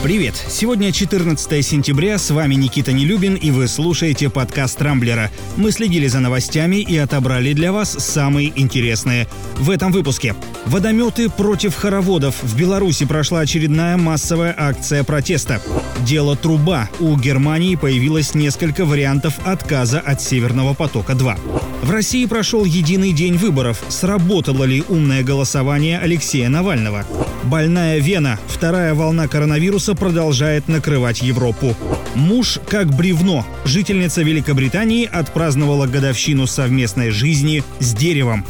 Привет! Сегодня 14 сентября, с вами Никита Нелюбин, и вы слушаете подкаст «Рамблера». Мы следили за новостями и отобрали для вас самые интересные. В этом выпуске. Водометы против хороводов. В Беларуси прошла очередная массовая акция протеста. Дело «Труба». У Германии появилось несколько вариантов отказа от «Северного потока-2». В России прошел единый день выборов. Сработало ли умное голосование Алексея Навального? Больная вена. Вторая волна коронавируса продолжает накрывать Европу. Муж как бревно. Жительница Великобритании отпраздновала годовщину совместной жизни с деревом.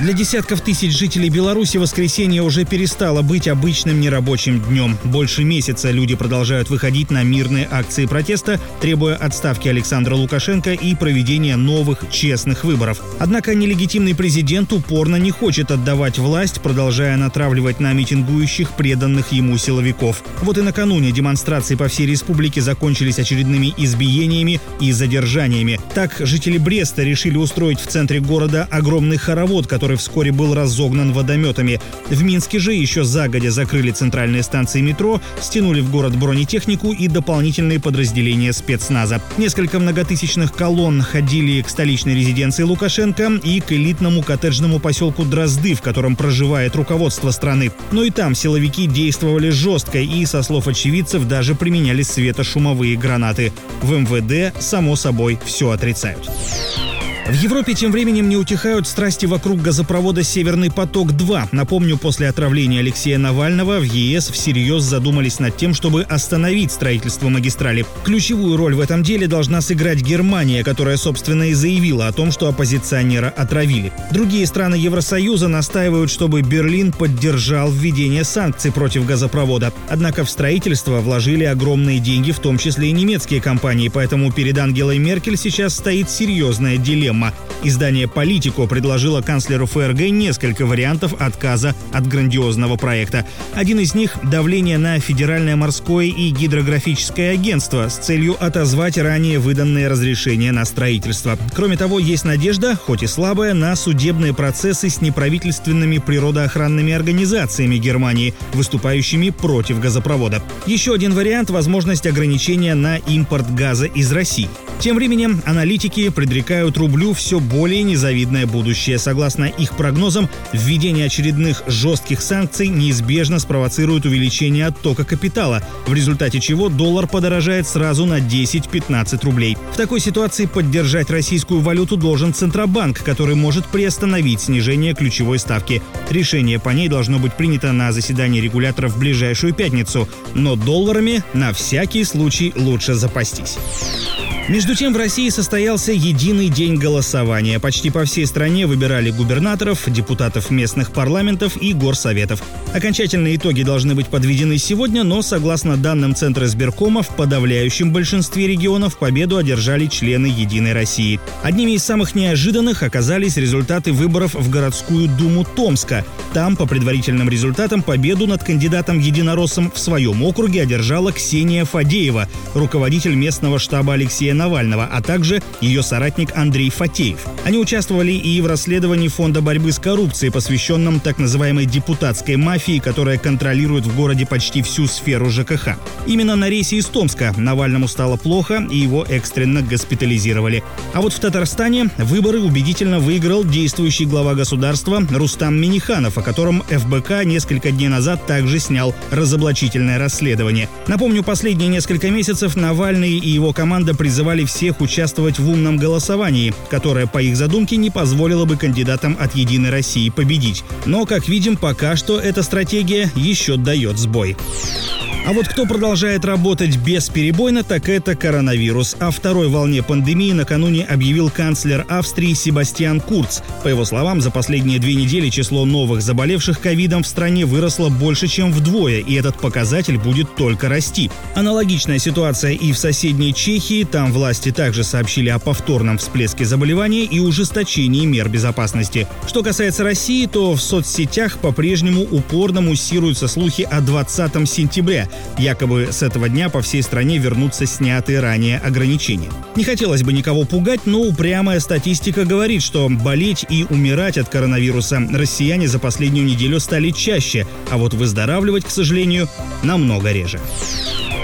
Для десятков тысяч жителей Беларуси воскресенье уже перестало быть обычным нерабочим днем. Больше месяца люди продолжают выходить на мирные акции протеста, требуя отставки Александра Лукашенко и проведения новых честных выборов. Однако нелегитимный президент упорно не хочет отдавать власть, продолжая натравливать на митингующих преданных ему силовиков. Вот и накануне демонстрации по всей республике закончились очередными избиениями и задержаниями. Так, жители Бреста решили устроить в центре города огромный хоровод, который который вскоре был разогнан водометами. В Минске же еще загодя закрыли центральные станции метро, стянули в город бронетехнику и дополнительные подразделения спецназа. Несколько многотысячных колонн ходили к столичной резиденции Лукашенко и к элитному коттеджному поселку Дрозды, в котором проживает руководство страны. Но и там силовики действовали жестко и, со слов очевидцев, даже применяли светошумовые гранаты. В МВД, само собой, все отрицают. В Европе тем временем не утихают страсти вокруг газопровода «Северный поток-2». Напомню, после отравления Алексея Навального в ЕС всерьез задумались над тем, чтобы остановить строительство магистрали. Ключевую роль в этом деле должна сыграть Германия, которая, собственно, и заявила о том, что оппозиционера отравили. Другие страны Евросоюза настаивают, чтобы Берлин поддержал введение санкций против газопровода. Однако в строительство вложили огромные деньги, в том числе и немецкие компании, поэтому перед Ангелой Меркель сейчас стоит серьезная дилемма проблема. Издание «Политико» предложило канцлеру ФРГ несколько вариантов отказа от грандиозного проекта. Один из них – давление на Федеральное морское и гидрографическое агентство с целью отозвать ранее выданные разрешения на строительство. Кроме того, есть надежда, хоть и слабая, на судебные процессы с неправительственными природоохранными организациями Германии, выступающими против газопровода. Еще один вариант – возможность ограничения на импорт газа из России. Тем временем аналитики предрекают рублю все более незавидное будущее. Согласно их прогнозам, введение очередных жестких санкций неизбежно спровоцирует увеличение оттока капитала, в результате чего доллар подорожает сразу на 10-15 рублей. В такой ситуации поддержать российскую валюту должен Центробанк, который может приостановить снижение ключевой ставки. Решение по ней должно быть принято на заседании регулятора в ближайшую пятницу, но долларами на всякий случай лучше запастись. Между тем в России состоялся единый день голосования. Почти по всей стране выбирали губернаторов, депутатов местных парламентов и горсоветов. Окончательные итоги должны быть подведены сегодня, но, согласно данным Центра сберкома, в подавляющем большинстве регионов победу одержали члены «Единой России». Одними из самых неожиданных оказались результаты выборов в городскую думу Томска. Там, по предварительным результатам, победу над кандидатом единороссом в своем округе одержала Ксения Фадеева, руководитель местного штаба Алексея Навального, а также ее соратник Андрей Фатеев. Они участвовали и в расследовании Фонда борьбы с коррупцией, посвященном так называемой депутатской мафии, которая контролирует в городе почти всю сферу ЖКХ. Именно на рейсе из Томска Навальному стало плохо, и его экстренно госпитализировали. А вот в Татарстане выборы убедительно выиграл действующий глава государства Рустам Миниханов, о котором ФБК несколько дней назад также снял разоблачительное расследование. Напомню, последние несколько месяцев Навальный и его команда призывали призывали всех участвовать в умном голосовании, которое, по их задумке, не позволило бы кандидатам от «Единой России» победить. Но, как видим, пока что эта стратегия еще дает сбой. А вот кто продолжает работать бесперебойно, так это коронавирус. О второй волне пандемии накануне объявил канцлер Австрии Себастьян Курц. По его словам, за последние две недели число новых заболевших ковидом в стране выросло больше, чем вдвое, и этот показатель будет только расти. Аналогичная ситуация и в соседней Чехии. Там власти также сообщили о повторном всплеске заболевания и ужесточении мер безопасности. Что касается России, то в соцсетях по-прежнему упорно муссируются слухи о 20 сентября, Якобы с этого дня по всей стране вернутся снятые ранее ограничения. Не хотелось бы никого пугать, но упрямая статистика говорит, что болеть и умирать от коронавируса россияне за последнюю неделю стали чаще, а вот выздоравливать, к сожалению, намного реже.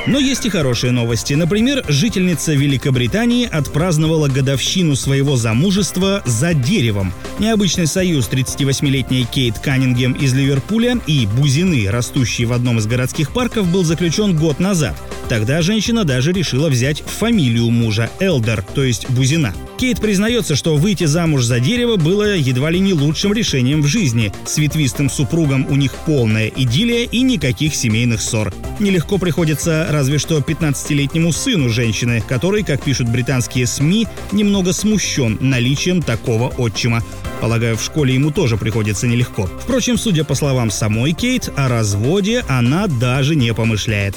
Но есть и хорошие новости. Например, жительница Великобритании отпраздновала годовщину своего замужества за деревом. Необычный союз 38-летней Кейт Каннингем из Ливерпуля и бузины, растущие в одном из городских парков, был заключен год назад. Тогда женщина даже решила взять фамилию мужа – Элдер, то есть Бузина. Кейт признается, что выйти замуж за дерево было едва ли не лучшим решением в жизни. С ветвистым супругом у них полная идиллия и никаких семейных ссор. Нелегко приходится разве что 15-летнему сыну женщины, который, как пишут британские СМИ, немного смущен наличием такого отчима. Полагаю, в школе ему тоже приходится нелегко. Впрочем, судя по словам самой Кейт, о разводе она даже не помышляет.